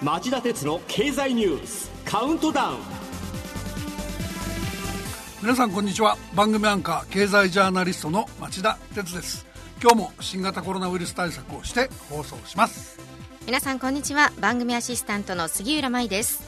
町田鉄の経済ニュースカウントダウン。皆さんこんにちは。番組アンカー経済ジャーナリストの町田鉄です。今日も新型コロナウイルス対策をして放送します。皆さんこんにちは。番組アシスタントの杉浦舞です。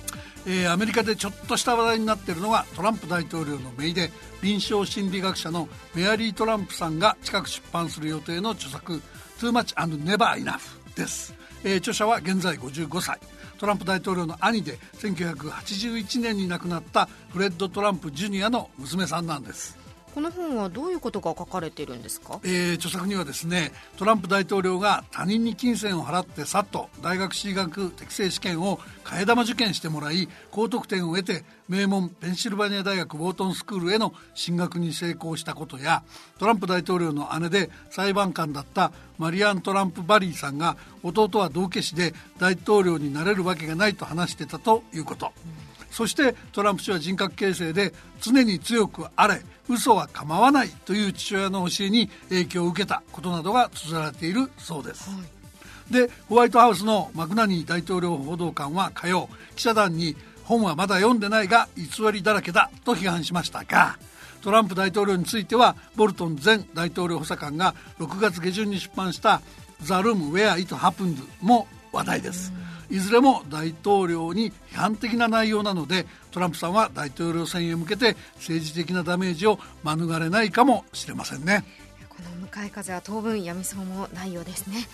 えー、アメリカでちょっとした話題になっているのがトランプ大統領の姪で臨床心理学者のメアリー・トランプさんが近く出版する予定の著作「Too Much and Never Enough」です、えー、著者は現在55歳。トランプ大統領の兄で1981年に亡くなったフレッド・トランプジュニアの娘さんなんです。この本はどういうことが書かれているんですか、えー、著作にはですねトランプ大統領が他人に金銭を払ってさっと大学私学適正試験を替え玉受験してもらい高得点を得て名門ペンシルバニア大学ウォートンスクールへの進学に成功したことやトランプ大統領の姉で裁判官だったマリアン・トランプ・バリーさんが弟は道化師で大統領になれるわけがないと話してたということ。うんそしてトランプ氏は人格形成で常に強くあれ嘘は構わないという父親の教えに影響を受けたことなどが綴られているそうです、はい、でホワイトハウスのマクナニー大統領報道官は火曜記者団に本はまだ読んでないが偽りだらけだと批判しましたがトランプ大統領についてはボルトン前大統領補佐官が6月下旬に出版した「ザ・ルーム・ウェア・イト・ハプンド」も話題です、いずれも大統領に批判的な内容なのでトランプさんは大統領選へ向けて政治的なダメージを免れないかもしれませんね。この向かい風は当分やみそうもないようですね。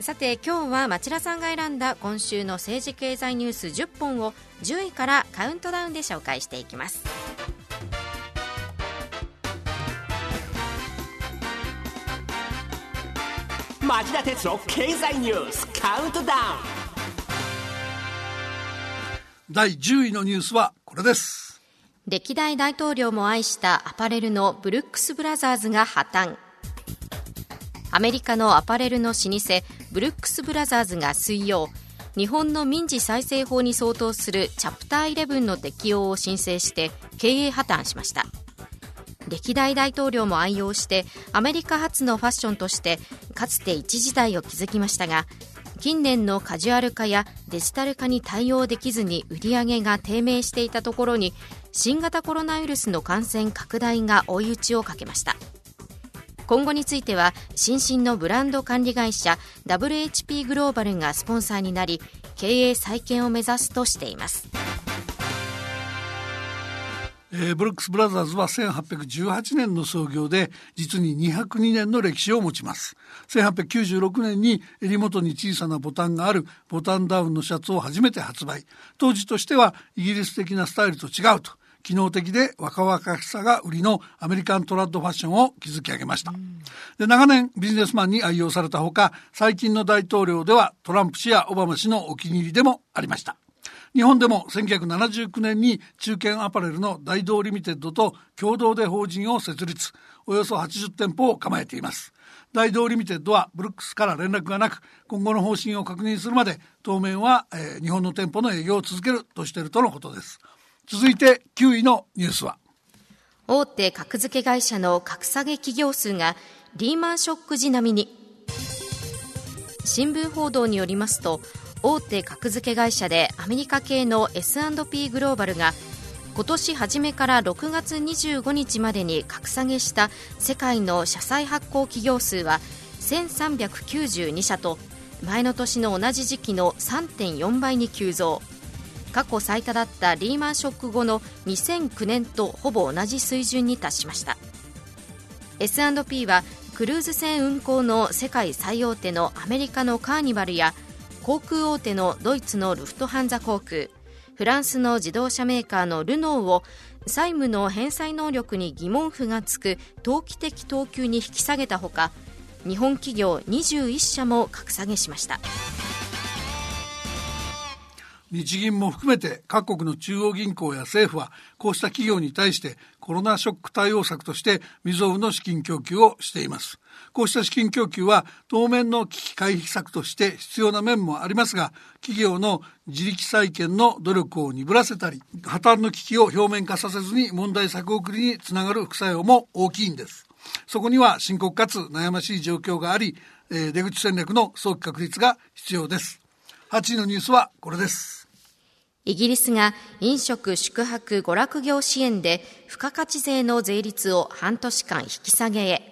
さて今日は町田さんが選んだ今週の政治経済ニュース10本を10位からカウントダウンで紹介していきます。町田鉄の経済ニュースカウントダウン第10位のニュースはこれです。歴代大統領も愛したアパレルのブルックス・ブラザーズが破綻。アメリカのアパレルの老舗ブルックス・ブラザーズが水曜。日本の民事再生法に相当するチャプター11の適用を申請して経営破綻しました。歴代大統領も愛用してアメリカ発のファッションとしてかつて一時代を築きましたが近年のカジュアル化やデジタル化に対応できずに売り上げが低迷していたところに新型コロナウイルスの感染拡大が追い打ちをかけました。今後については新進のブランド管理会社 WHP グローバルがスポンサーになり経営再建を目指すとしています。えー、ブルックス・ブラザーズは1818年の創業で実に202年の歴史を持ちます。1896年に襟元に小さなボタンがあるボタンダウンのシャツを初めて発売。当時としてはイギリス的なスタイルと違うと機能的で若々しさが売りのアメリカントラッドファッションを築き上げました。で長年ビジネスマンに愛用されたほか最近の大統領ではトランプ氏やオバマ氏のお気に入りでもありました日本でも1979年に中堅アパレルのダイドーリミテッドと共同で法人を設立。およそ80店舗を構えています。ダイドーリミテッドはブルックスから連絡がなく今後の方針を確認するまで当面は、えー、日本の店舗の営業を続けるとしているとのことです。続いて9位のニュースは。大手格付け会社の格下げ企業数がリーマンショック時並みに。新聞報道によりますと大手格付け会社でアメリカ系の S&P グローバルが今年初めから6月25日までに格下げした世界の社債発行企業数は1392社と前の年の同じ時期の3.4倍に急増。過去最多だったリーマンショック後の2009年とほぼ同じ水準に達しました。S&P はクルーズ船運航の世界最大手のアメリカのカーニバルや航空大手のドイツのルフトハンザ航空フランスの自動車メーカーのルノーを債務の返済能力に疑問符がつく投機的等級に引き下げたほか日本企業21社も格下げしました。日銀も含めて各国の中央銀行や政府はこうした企業に対してコロナショック対応策として未曾有の資金供給をしています。こうした資金供給は当面の危機回避策として必要な面もありますが企業の自力再建の努力を鈍らせたり破綻の危機を表面化させずに問題作送りにつながる副作用も大きいんです。そこには深刻かつ悩ましい状況があり出口戦略の早期確立が必要です。8位のニュースはこれです。イギリスが飲食宿泊娯楽業支援で付加価値税の税率を半年間引き下げへ。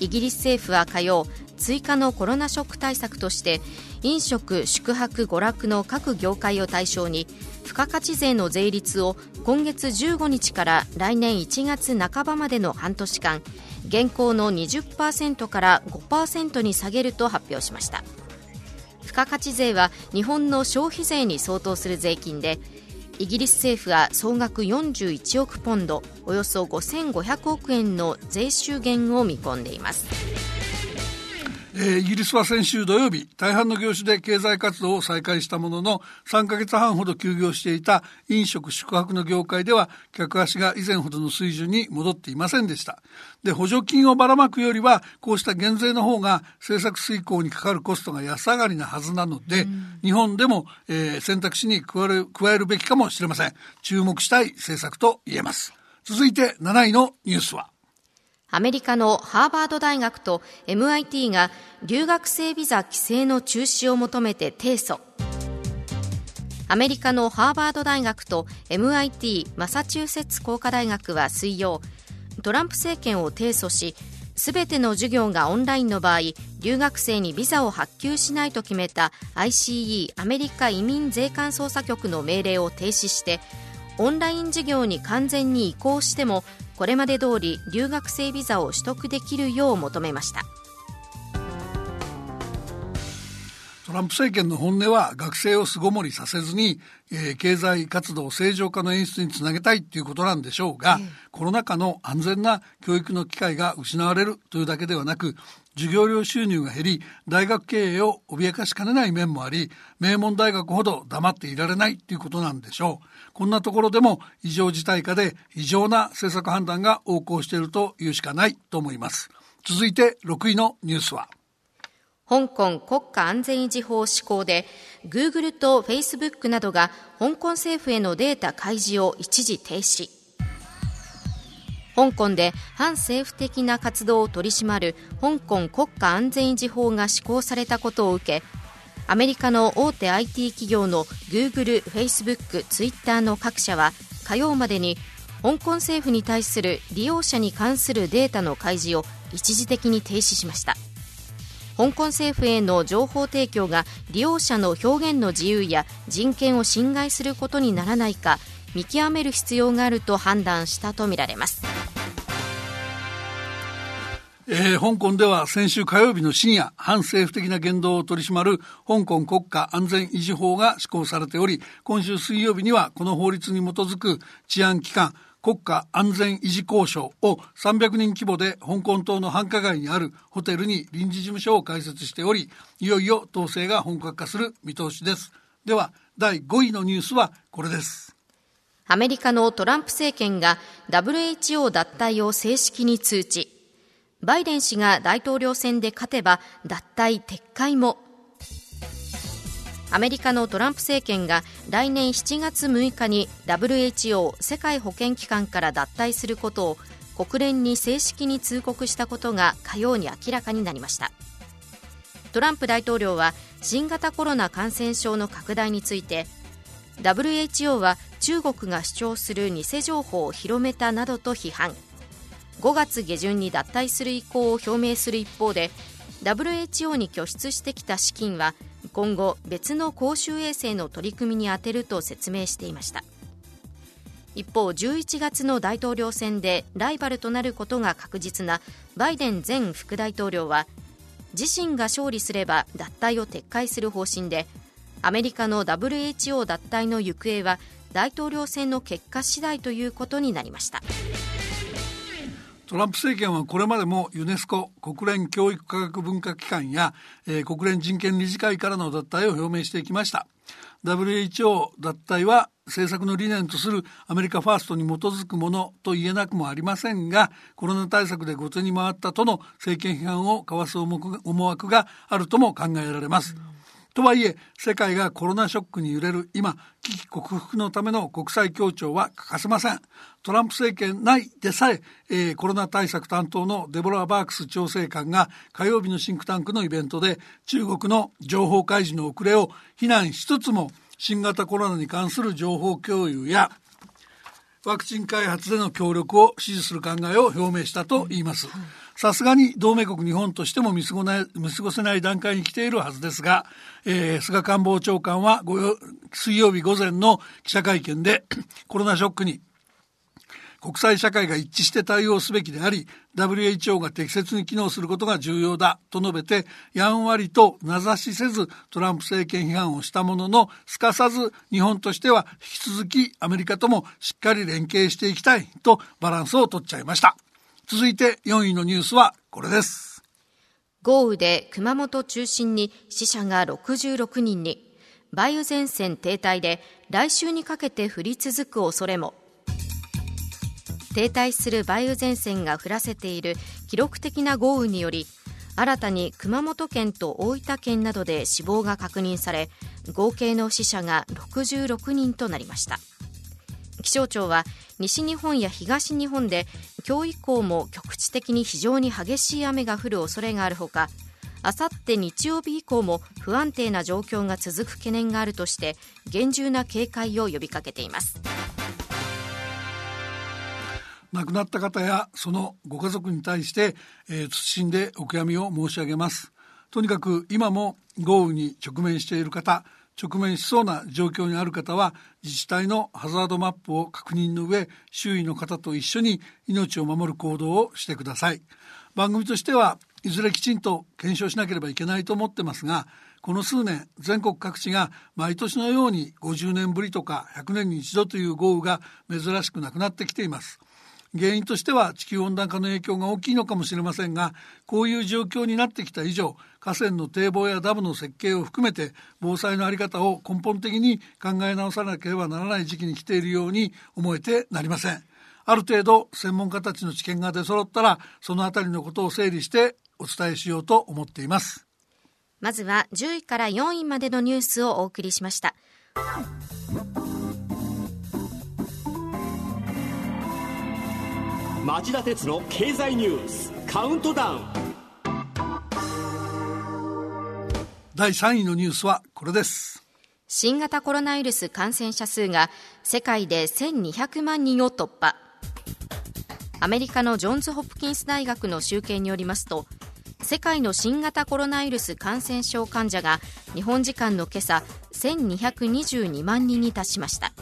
イギリス政府は火曜追加のコロナショック対策として飲食宿泊娯楽の各業界を対象に付加価値税の税率を今月15日から来年1月半ばまでの半年間現行の20%から5%に下げると発表しました。付加価値税は日本の消費税に相当する税金でイギリス政府は総額41億ポンドおよそ5500億円の税収減を見込んでいます。えー、イギリスは先週土曜日、大半の業種で経済活動を再開したものの、3ヶ月半ほど休業していた飲食宿泊の業界では、客足が以前ほどの水準に戻っていませんでした。で、補助金をばらまくよりは、こうした減税の方が政策遂行にかかるコストが安上がりなはずなので、日本でも、えー、選択肢に加える加えるべきかもしれません。注目したい政策と言えます。続いて7位のニュースは。アメリカのハーバード大学と MIT が留学生ビザ規制の中止を求めて提訴。アメリカのハーバード大学と MIT マサチューセッツ工科大学は水曜トランプ政権を提訴しすべての授業がオンラインの場合留学生にビザを発給しないと決めた ICE アメリカ移民税関捜査局の命令を停止してオンライン授業に完全に移行してもこれまで通り留学生ビザを取得できるよう求めました。トランプ政権の本音は学生を巣ごもりさせずに、えー、経済活動正常化の演出につなげたいっていうことなんでしょうが、えー、コロナ禍の安全な教育の機会が失われるというだけではなく授業料収入が減り大学経営を脅かしかねない面もあり名門大学ほど黙っていられないということなんでしょうこんなところでも異常事態下で異常な政策判断が横行しているというしかないと思います続いて6位のニュースは香港国家安全維持法施行で、グーグルとフェイスブックなどが香港政府へのデータ開示を一時停止。香港で反政府的な活動を取り締まる香港国家安全維持法が施行されたことを受け、アメリカの大手 IT 企業のグーグル、フェイスブック、ツイッターの各社は火曜までに香港政府に対する利用者に関するデータの開示を一時的に停止しました。香港政府への情報提供が利用者の表現の自由や人権を侵害することにならないか見極める必要があると判断したとみられます。えー、香港では先週火曜日の深夜、反政府的な言動を取り締まる香港国家安全維持法が施行されており、今週水曜日にはこの法律に基づく治安機関、国家安全維持交渉を300人規模で香港島の繁華街にあるホテルに臨時事務所を開設しており、いよいよ統制が本格化する見通しです。では、第5位のニュースはこれです。アメリカのトランプ政権が WHO 脱退を正式に通知。バイデン氏が大統領選で勝てば脱退撤回も。アメリカのトランプ政権が来年7月6日に WHO 世界保健機関から脱退することを国連に正式に通告したことが火曜に明らかになりました。トランプ大統領は新型コロナ感染症の拡大について WHO は中国が主張する偽情報を広めたなどと批判。5月下旬に脱退する意向を表明する一方で WHO に拠出してきた資金は今後別の公衆衛生の取り組みに充てると説明していました一方11月の大統領選でライバルとなることが確実なバイデン前副大統領は自身が勝利すれば脱退を撤回する方針でアメリカの WHO 脱退の行方は大統領選の結果次第ということになりました。トランプ政権はこれまでもユネスコ国連教育科学文化機関や、えー、国連人権理事会からの脱退を表明してきました WHO 脱退は政策の理念とするアメリカファーストに基づくものと言えなくもありませんがコロナ対策で後手に回ったとの政権批判をかわす思惑があるとも考えられます。とはいえ世界がコロナショックに揺れる今危機克服のための国際協調は欠かせませんトランプ政権内でさええー、コロナ対策担当のデボラ・バークス調整官が火曜日のシンクタンクのイベントで中国の情報開示の遅れを非難しつつも新型コロナに関する情報共有やワクチン開発での協力を支持する考えを表明したと言います。さすがに同盟国日本としても見過ごない見過ごせない段階に来ているはずですが、えー、菅官房長官は水曜日午前の記者会見で コロナショックに国際社会が一致して対応すべきであり WHO が適切に機能することが重要だと述べてやんわりと名指しせずトランプ政権批判をしたもののすかさず日本としては引き続きアメリカともしっかり連携していきたいとバランスを取っちゃいました。続いて4位のニュースはこれです。豪雨で熊本中心に死者が66人に。梅雨前線停滞で来週にかけて降り続く恐れも。停滞する梅雨前線が降らせている記録的な豪雨により新たに熊本県と大分県などで死亡が確認され合計の死者が66人となりました。気象庁は西日本や東日本で今日以降も局地的に非常に激しい雨が降る恐れがあるほかあさって日曜日以降も不安定な状況が続く懸念があるとして厳重な警戒を呼びかけています。亡くなった方やそのご家族に対して、えー、謹んでお悔やみを申し上げます。とにかく今も豪雨に直面している方直面しそうな状況にある方は自治体のハザードマップを確認の上周囲の方と一緒に命を守る行動をしてください。番組としてはいずれきちんと検証しなければいけないと思ってますがこの数年全国各地が毎年のように50年ぶりとか100年に一度という豪雨が珍しくなくなってきています。原因としては地球温暖化の影響が大きいのかもしれませんがこういう状況になってきた以上河川の堤防やダムの設計を含めて防災の在り方を根本的に考え直さなければならない時期に来ているように思えてなりません。ある程度専門家たちの知見が出揃ったらそのあたりのことを整理してお伝えしようと思っています。まずは10位から4位までのニュースをお送りしました。町田鉄の経済ニュースカウントダウン。第3位のニュースはこれです。新型コロナウイルス感染者数が世界で1200万人を突破。アメリカのジョンズ・ホプキンス大学の集計によりますと世界の新型コロナウイルス感染症患者が日本時間の今朝1222万人に達しました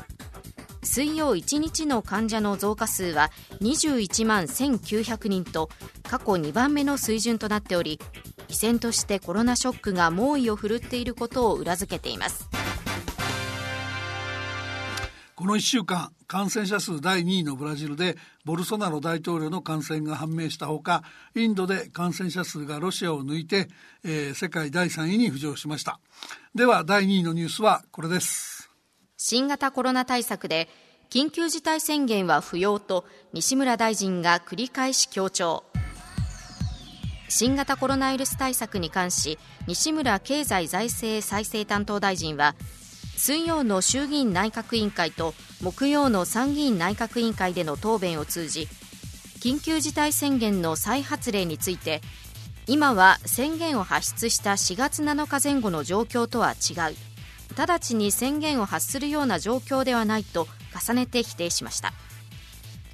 水曜1日の患者の増加数は21万1900人と過去2番目の水準となっており依然としてコロナショックが猛威を振るっていることを裏付けています。この1週間感染者数第2位のブラジルでボルソナロ大統領の感染が判明したほかインドで感染者数がロシアを抜いて、えー、世界第3位に浮上しました。では第2位のニュースはこれです。新型コロナ対策で緊急事態宣言は不要と西村大臣が繰り返し強調。新型コロナウイルス対策に関し西村経済財政再生担当大臣は水曜の衆議院内閣委員会と木曜の参議院内閣委員会での答弁を通じ緊急事態宣言の再発令について今は宣言を発出した4月7日前後の状況とは違う。直ちに宣言を発するような状況ではないと重ねて否定しました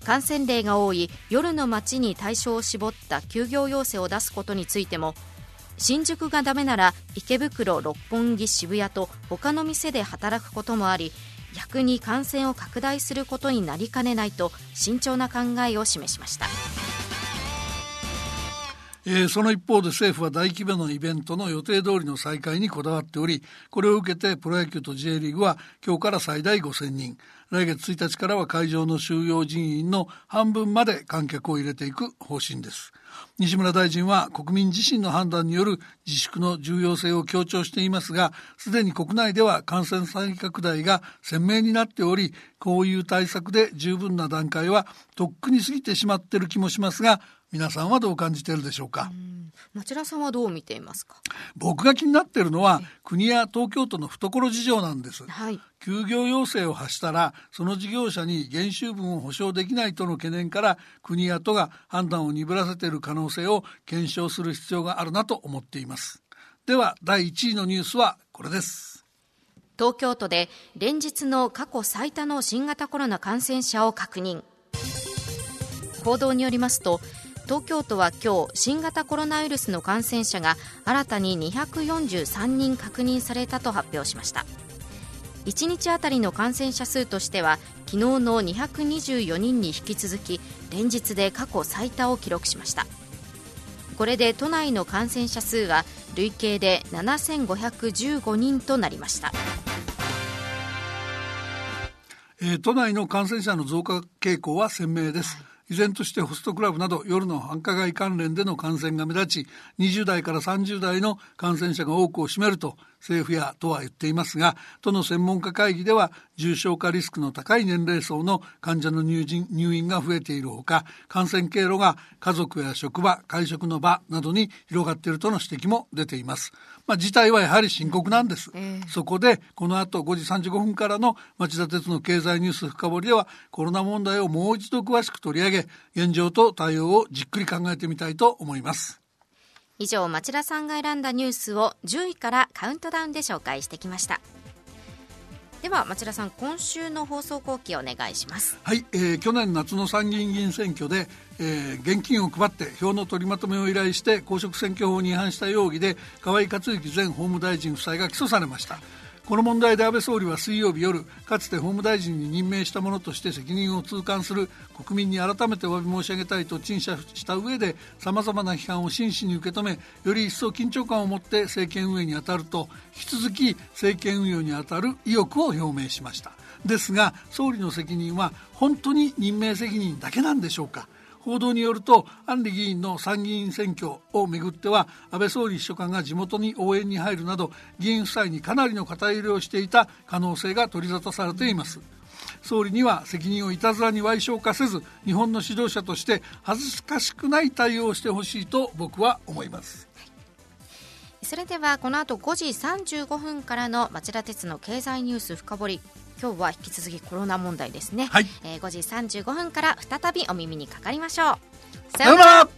感染例が多い夜の街に対象を絞った休業要請を出すことについても新宿がダメなら池袋六本木渋谷と他の店で働くこともあり逆に感染を拡大することになりかねないと慎重な考えを示しました。えー、その一方で政府は大規模なイベントの予定通りの再開にこだわっておりこれを受けてプロ野球と J リーグは今日から最大5000人。来月1日からは会場の収容人員の半分まで観客を入れていく方針です。西村大臣は国民自身の判断による自粛の重要性を強調していますがすでに国内では感染再拡大が鮮明になっておりこういう対策で十分な段階はとっくに過ぎてしまっている気もしますが皆さんはどう感じているでしょうか、町田さんはどう見ていますか？僕が気になっているのは国や東京都の懐事情なんです、はい。休業要請を発したらその事業者に減収分を保証できないとの懸念から国や都が判断を鈍らせている可能性を検証する必要があるなと思っています。では第1位のニュースはこれです。東京都で連日の過去最多の新型コロナ感染者を確認。報道によりますと東京都は今日新型コロナウイルスの感染者が新たに243人確認されたと発表しました。1日あたりの感染者数としては昨日の224人に引き続き連日で過去最多を記録しました。これで都内の感染者数は累計で7515人となりました。えー都内の感染者の増加傾向は鮮明です、依然としてホストクラブなど夜の繁華街関連での感染が目立ち20代から30代の感染者が多くを占めると政府や都は言っていますが都の専門家会議では重症化リスクの高い年齢層の患者の入院入院が増えているほか感染経路が家族や職場会食の場などに広がっているとの指摘も出ています、まあ、事態はやはり深刻なんです、そこでこの後5時35分からの町田鉄の経済ニュース深掘りではコロナ問題をもう一度詳しく取り上げ現状と対応をじっくり考えてみたいと思います以上町田さんが選んだニュースを10位からカウントダウンで紹介してきました。では町田さん今週の放送後期お願いします。はい、えー去年夏の参議院議員選挙で、えー現金を配って票の取りまとめを依頼して公職選挙法に違反した容疑で河井克行前法務大臣夫妻が起訴されました。この問題で安倍総理は水曜日夜かつて法務大臣に任命したものとして責任を痛感する国民に改めてお詫び申し上げたいと陳謝した上でさまざまな批判を真摯に受け止めより一層緊張感を持って政権運営に当たると引き続き政権運用に当たる意欲を表明しました。ですが総理の責任は本当に任命責任だけなんでしょうか。報道によると安里議員の参議院選挙をめぐっては安倍総理秘書官が地元に応援に入るなど議員夫妻にかなりの肩入れをしていた可能性が取り沙汰されています。総理には責任をいたずらに賠償化せず日本の指導者として恥ずかしくない対応をしてほしいと僕は思います。それではこの後5時35分からの町田鉄の経済ニュース深掘り。今日は引き続きコロナ問題ですね、はい。えー5時35分から再びお耳にかかりましょう。ささようなら